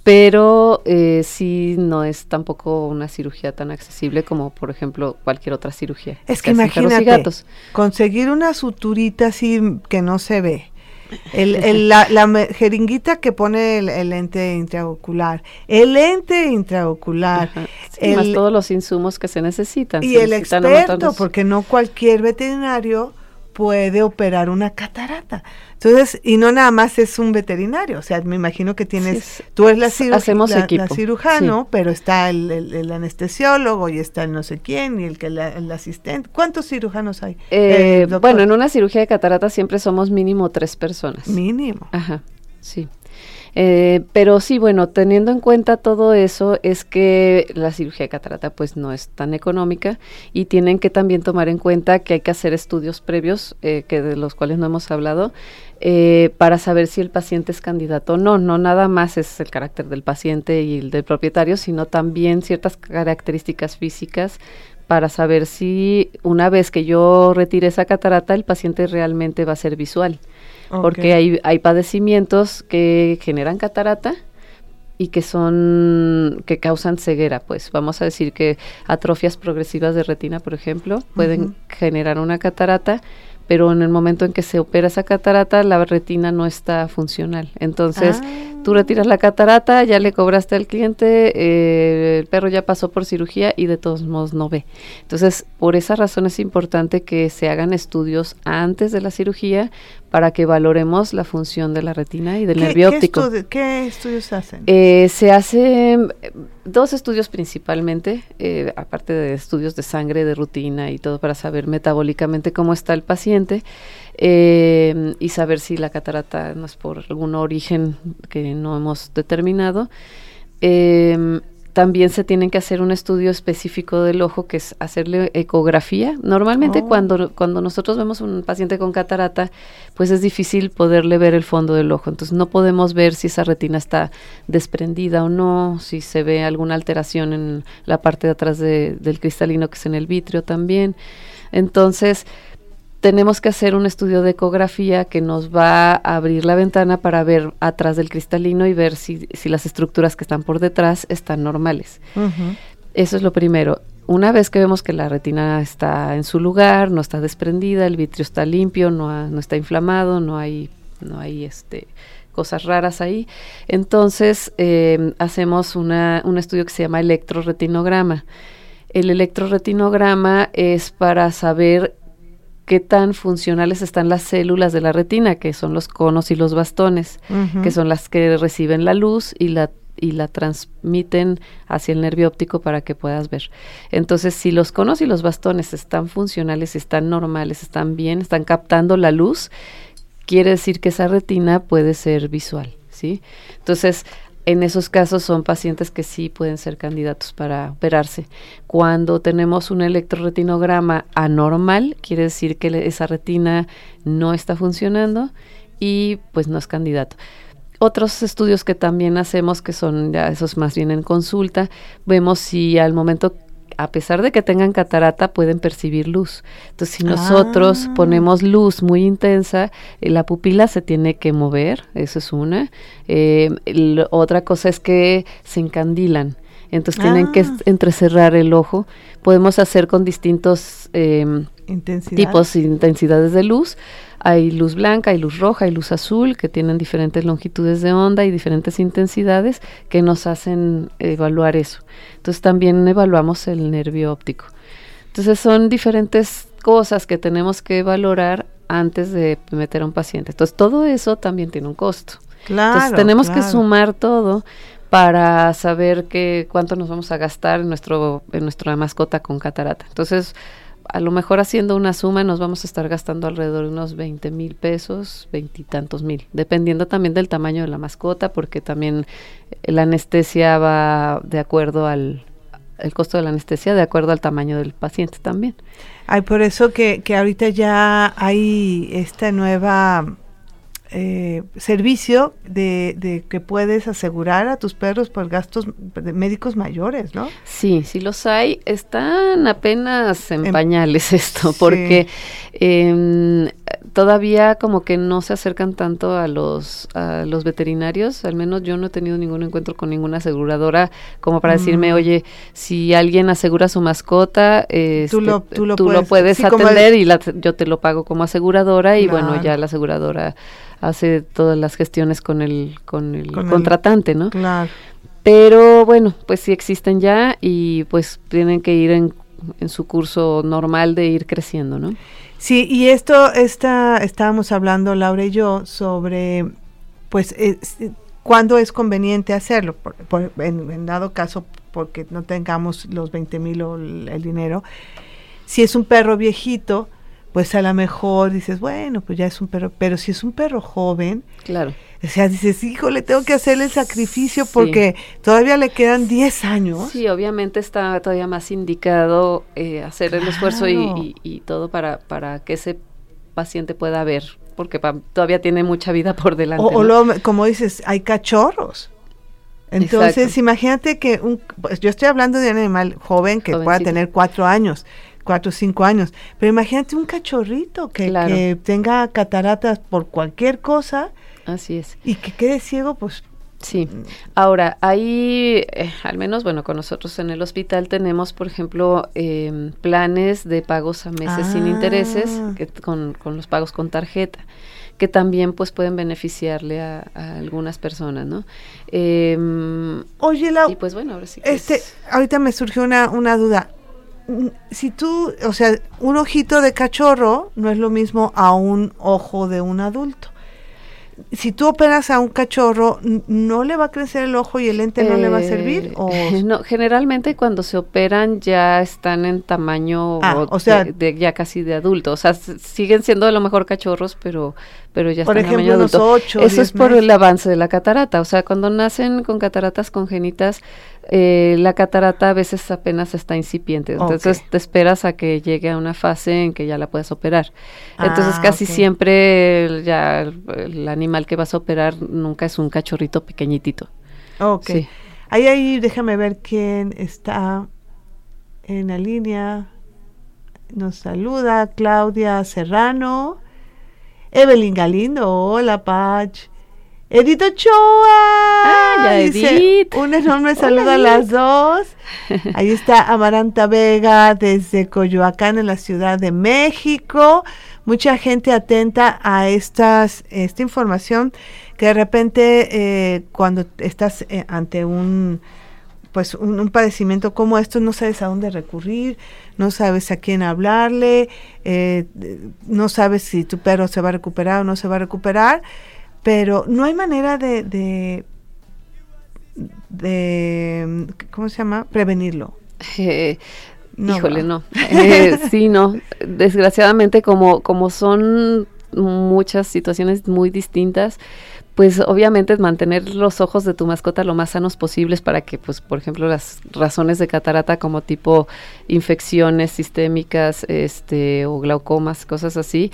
pero eh, sí no es tampoco una cirugía tan accesible como, por ejemplo, cualquier otra cirugía. Es que, imagínate, conseguir una suturita así que no se ve, el, la, jeringuita que pone el, lente intraocular, el lente intraocular, más todos los insumos que se necesitan. Y el experto, porque no cualquier veterinario puede operar una catarata. Entonces, y no nada más es un veterinario, o sea, me imagino que tienes, tú eres la, la, cirujano, pero está el, anestesiólogo y está el no sé quién y el que el asistente. ¿Cuántos cirujanos hay? Eh, bueno, en una cirugía de catarata siempre somos mínimo tres personas. Mínimo. Ajá, sí. Eh, pero sí, bueno, teniendo en cuenta todo eso, es que la cirugía de catarata pues no es tan económica y tienen que también tomar en cuenta que hay que hacer estudios previos, eh, que de los cuales no hemos hablado, eh, para saber si el paciente es candidato o no. No nada más es el carácter del paciente y el del propietario, sino también ciertas características físicas para saber si una vez que yo retire esa catarata, el paciente realmente va a ser visual porque hay, hay padecimientos que generan catarata y que son que causan ceguera, pues vamos a decir que atrofias progresivas de retina, por ejemplo, pueden generar una catarata pero en el momento en que se opera esa catarata, la retina no está funcional. Entonces, ah. tú retiras la catarata, ya le cobraste al cliente, eh, el perro ya pasó por cirugía y de todos modos no ve. Entonces, por esa razón es importante que se hagan estudios antes de la cirugía para que valoremos la función de la retina y del nervio óptico. ¿Qué estudios hacen? Eh, se hacen eh, dos estudios principalmente, eh, aparte de estudios de sangre, de rutina y todo para saber metabólicamente cómo está el paciente y saber si la catarata no es por algún origen que no hemos determinado también se tienen que hacer un estudio específico del ojo, que es hacerle ecografía. Normalmente Oh. cuando, cuando nosotros vemos un paciente con catarata, pues es difícil poderle ver el fondo del ojo. Entonces no podemos ver si esa retina está desprendida o no, si se ve alguna alteración en la parte de atrás de- del cristalino, que es en el vitrio también. Entonces, tenemos que hacer un estudio de ecografía que nos va a abrir la ventana para ver atrás del cristalino y ver si, si las estructuras que están por detrás están normales. Eso es lo primero. Una vez que vemos que la retina está en su lugar, no está desprendida, el vitrio está limpio, no, ha- no está inflamado, no hay, no hay este, cosas raras ahí, entonces eh, hacemos una, un estudio que se llama electroretinograma. El electroretinograma es para saber qué tan funcionales están las células de la retina, que son los conos y los bastones que son las que reciben la luz y la y la transmiten hacia el nervio óptico para que puedas ver. Entonces, si los conos y los bastones están funcionales, están normales, están bien, están captando la luz, quiere decir que esa retina puede ser visual, ¿sí? Entonces, en esos casos son pacientes que sí pueden ser candidatos para operarse. Cuando tenemos un electroretinograma anormal, quiere decir que esa retina no está funcionando y pues no es candidato. Otros estudios que también hacemos, que son ya esos más bien en consulta, vemos si al momento, a pesar de que tengan catarata, pueden percibir luz. Entonces, si nosotros Ah. ponemos luz muy intensa, eh, la pupila se tiene que mover, eso es una. Eh, el- otra cosa es que se encandilan. Entonces tienen que Ah. entrecerrar el ojo. Podemos hacer con distintos em, Intensidad. tipos e intensidades de luz. Hay luz blanca, hay luz roja, hay luz azul, que tienen diferentes longitudes de onda y diferentes intensidades que nos hacen evaluar eso. Entonces también evaluamos el nervio óptico. Entonces son diferentes cosas que tenemos que valorar antes de meter a un paciente. Entonces todo eso también tiene un costo. Claro. Entonces tenemos que sumar todo para saber que cuánto nos vamos a gastar en nuestro en nuestra mascota con catarata. Entonces, a lo mejor haciendo una suma nos vamos a estar gastando alrededor de unos 20 mil pesos, veintitantos mil, dependiendo también del tamaño de la mascota, porque también eh, la anestesia va de acuerdo al el costo de la anestesia de acuerdo al tamaño del paciente también. Ay, por eso que, que ahorita ya hay esta nueva eh, servicio de, de que puedes asegurar a tus perros por gastos de médicos mayores, ¿no? Sí, sí los hay. Están apenas en En- pañales [laughs] esto, Sí. porque em, todavía como que no se acercan tanto a los a los veterinarios. Al menos yo no he tenido ningún encuentro con ninguna aseguradora como para decirme, Mm. oye, si alguien asegura su mascota, este, lo- tú lo tú lo puedes- sí, el- atender y la- yo te lo pago como aseguradora y bueno, ya la aseguradora hace todas las gestiones con el con el Con el- contratante, ¿no? Claro. Pero bueno, pues sí existen ya y pues tienen que ir en, en su curso normal de ir creciendo, ¿no? Sí, y esto esta, estábamos hablando Laura y yo sobre, pues, es- cuándo es conveniente hacerlo, por- por- en, en dado caso porque no tengamos los 20 mil o el, el dinero. Si es un perro viejito, pues a lo mejor dices, bueno, pues ya es un perro, pero si es un perro joven, Claro. o sea, dices, híjole, tengo que hacerle el sacrificio Sí. porque todavía le quedan 10 años. Sí, obviamente está todavía más indicado eh, hacer el esfuerzo y, y- y todo para, para que ese paciente pueda ver, porque pa- todavía tiene mucha vida por delante. O, o ¿no? luego, como dices, hay cachorros. Entonces, Exacto. imagínate que un, pues, yo estoy hablando de un animal joven que pueda tener cuatro años, cuatro o cinco años, pero imagínate un cachorrito que, Claro. que tenga cataratas por cualquier cosa Así es. y que quede ciego, pues Sí. Ahora, ahí, eh, al menos, bueno, con nosotros en el hospital tenemos, por ejemplo, em, planes de pagos a meses sin intereses, Ah. que, con, con los pagos con tarjeta, que también pues pueden beneficiarle a, a algunas personas, ¿no? Em, Oye, Lau, y pues bueno, ahora sí que este, es- ahorita me surgió una, una duda. Si tú, o sea, un ojito de cachorro no es lo mismo a un ojo de un adulto. Si tú operas a un cachorro, ¿no le va a crecer el ojo y el lente no le va a servir? Eh, O, [laughs] no, generalmente cuando se operan ya están en tamaño Ah, o sea- de, de ya casi de adulto. O sea, siguen siendo a lo mejor cachorros, pero, pero ya por están en ejemplo, unos ocho, Eso es por meses. el avance de la catarata. O sea, cuando nacen con cataratas congénitas, eh, la catarata a veces apenas está incipiente, entonces te esperas a que llegue a una fase en que ya la puedas operar. Entonces Ah, casi siempre el- ya el, el animal que vas a operar nunca es un cachorrito pequeñitito. Ok. Sí. Ahí, ahí, déjame ver quién está en la línea. Nos saluda Claudia Serrano, Evelyn Galindo, hola Pach, Edith Ochoa. Ah, ya, dice, Edith. Un enorme saludo a las dos. [laughs] Ahí está Amaranta Vega desde Coyoacán en la Ciudad de México. Mucha gente atenta a estas, esta información que de repente eh, cuando estás eh, ante un pues un, un padecimiento como esto no sabes a dónde recurrir, no sabes a quién hablarle, eh, no sabes si tu perro se va a recuperar o no se va a recuperar, pero no hay manera de, de, de ¿cómo se llama? Prevenirlo. Eh, No, híjole, no. [laughs] Eh, sí, no. Desgraciadamente, como, como son muchas situaciones muy distintas, pues obviamente mantener los ojos de tu mascota lo más sanos posibles para que, pues, por ejemplo, las razones de catarata como tipo infecciones sistémicas, este, o glaucomas, cosas así,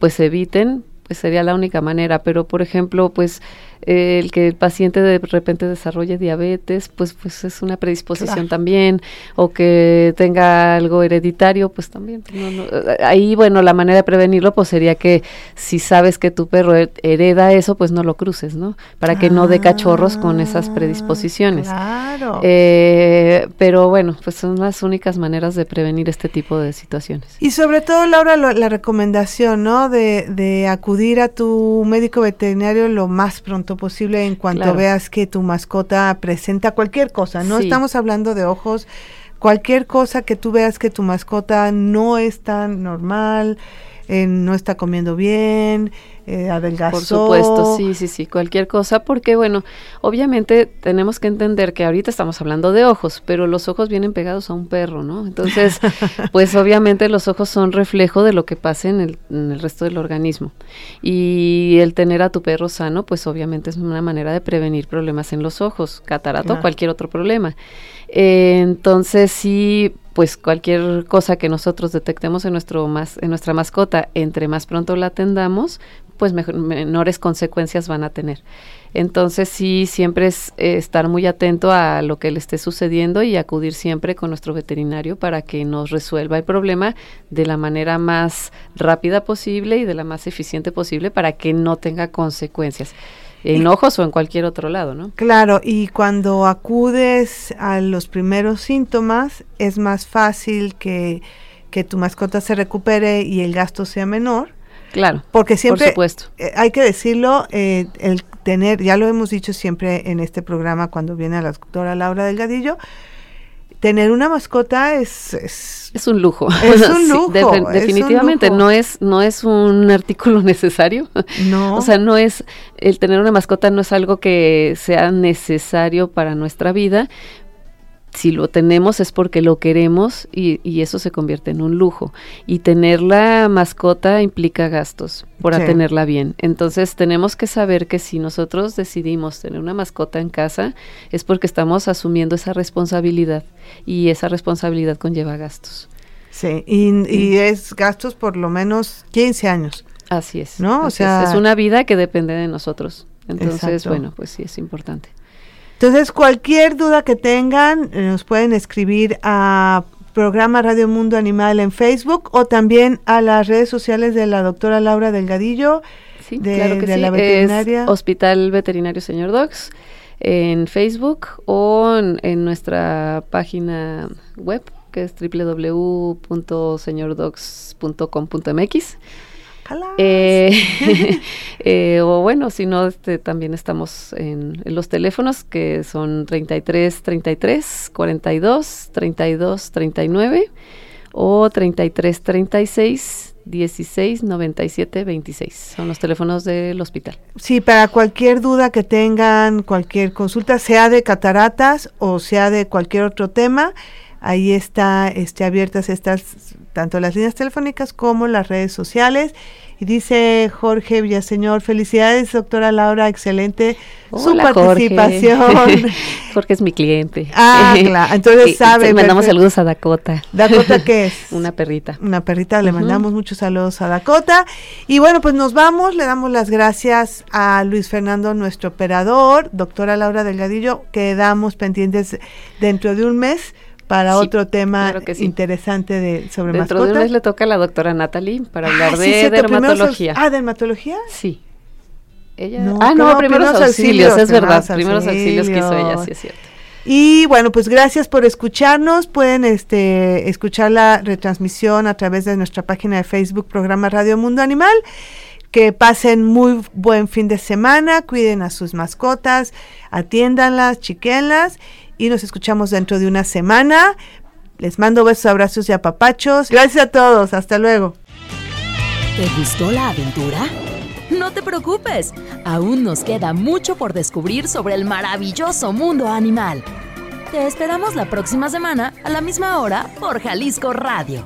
pues se eviten, pues sería la única manera. Pero, por ejemplo, pues eh, el que el paciente de repente desarrolle diabetes, pues, pues es una predisposición Claro. también, o que tenga algo hereditario, pues también. pues, no, no, eh, ahí, bueno, la manera de prevenirlo, pues sería que si sabes que tu perro he- hereda eso, pues no lo cruces, ¿no? Para que no dé cachorros con esas Ah, predisposiciones. Claro. Eh, pero bueno, pues son las únicas maneras de prevenir este tipo de situaciones. Y sobre todo, Laura, lo- la recomendación, ¿no? De, de acudir a tu médico veterinario lo más pronto posible en cuanto Claro. veas que tu mascota presenta cualquier cosa. No Sí. estamos hablando de ojos, cualquier cosa que tú veas que tu mascota no es tan normal, eh, no está comiendo bien, eh, adelgazó. Por supuesto, sí, sí, sí, cualquier cosa, porque bueno, obviamente tenemos que entender que ahorita estamos hablando de ojos, pero los ojos vienen pegados a un perro, ¿no? Entonces, [laughs] pues obviamente los ojos son reflejo de lo que pasa en el, en el resto del organismo. Y el tener a tu perro sano, pues obviamente es una manera de prevenir problemas en los ojos, catarata Claro. o cualquier otro problema. Eh, entonces, sí, pues cualquier cosa que nosotros detectemos en nuestro mas- en nuestra mascota, entre más pronto la atendamos, pues mejor- menores consecuencias van a tener. Entonces sí, siempre es eh, estar muy atento a lo que le esté sucediendo y acudir siempre con nuestro veterinario para que nos resuelva el problema de la manera más rápida posible y de la más eficiente posible para que no tenga consecuencias en ojos o en cualquier otro lado, ¿no? Claro, y cuando acudes a los primeros síntomas, es más fácil que, que tu mascota se recupere y el gasto sea menor. Claro, Porque siempre por supuesto. eh, hay que decirlo, eh, el tener, ya lo hemos dicho siempre en este programa cuando viene la doctora Laura Delgadillo, tener una mascota es, es Es un lujo. Es [laughs] un lujo, es un definitivamente lujo. no es no es un [laughs] artículo necesario. no, O sea, no es el tener una mascota no es algo que sea necesario para nuestra vida. Si lo tenemos es porque lo queremos y, y eso se convierte en un lujo. Y tener la mascota implica gastos por Sí. tenerla bien. Entonces tenemos que saber que si nosotros decidimos tener una mascota en casa es porque estamos asumiendo esa responsabilidad y esa responsabilidad conlleva gastos. sí, y, y es gastos por lo menos 15 años. Así es. ¿No? O es. sea- es una vida que depende de nosotros. Entonces, Exacto. bueno, pues sí es importante. Entonces, cualquier duda que tengan, eh, nos pueden escribir a programa Radio Mundo Animal en Facebook o también a las redes sociales de la doctora Laura Delgadillo. Sí, de- claro que de sí. la veterinaria. Es Hospital Veterinario Señor Dogs en Facebook o en, en nuestra página web que es www.señordogs.com.mx. Eh, [laughs] [laughs] eh, o bueno, si no, este, también estamos en, en los teléfonos que son 33 33 42 32 39 o 33 36 16 97 26. Son los teléfonos del hospital. Sí, para cualquier duda que tengan, cualquier consulta, sea de cataratas o sea de cualquier otro tema, Ahí está este, abiertas estas, tanto las líneas telefónicas como las redes sociales. Y dice Jorge Villaseñor, felicidades doctora Laura, excelente su participación. [laughs] Porque es mi cliente. Ah, claro, entonces [laughs] sabe. Le mandamos saludos a Dakota. ¿Dakota qué [laughs] es? Una perrita. Una perrita, le mandamos muchos saludos a Dakota. Y bueno, pues nos vamos, le damos las gracias a Luis Fernando, nuestro operador, doctora Laura Delgadillo, quedamos pendientes dentro de un mes para otro tema interesante de sobre Dentro de un mes le toca a la doctora Natalie para hablar ah, de dermatología. ah, dermatología. Sí. Ella, ah, no, primeros, auxilios, es verdad, primeros auxilios que hizo ella, sí es cierto. Y bueno, pues gracias por escucharnos. Pueden este, escuchar la retransmisión a través de nuestra página de Facebook, programa Radio Mundo Animal. Que pasen muy buen fin de semana, cuiden a sus mascotas, atiéndanlas, chiquenlas y nos escuchamos dentro de una semana. Les mando besos, abrazos y apapachos. Gracias a todos, hasta luego. ¿Te gustó la aventura? No te preocupes, aún nos queda mucho por descubrir sobre el maravilloso mundo animal. Te esperamos la próxima semana a la misma hora por Jalisco Radio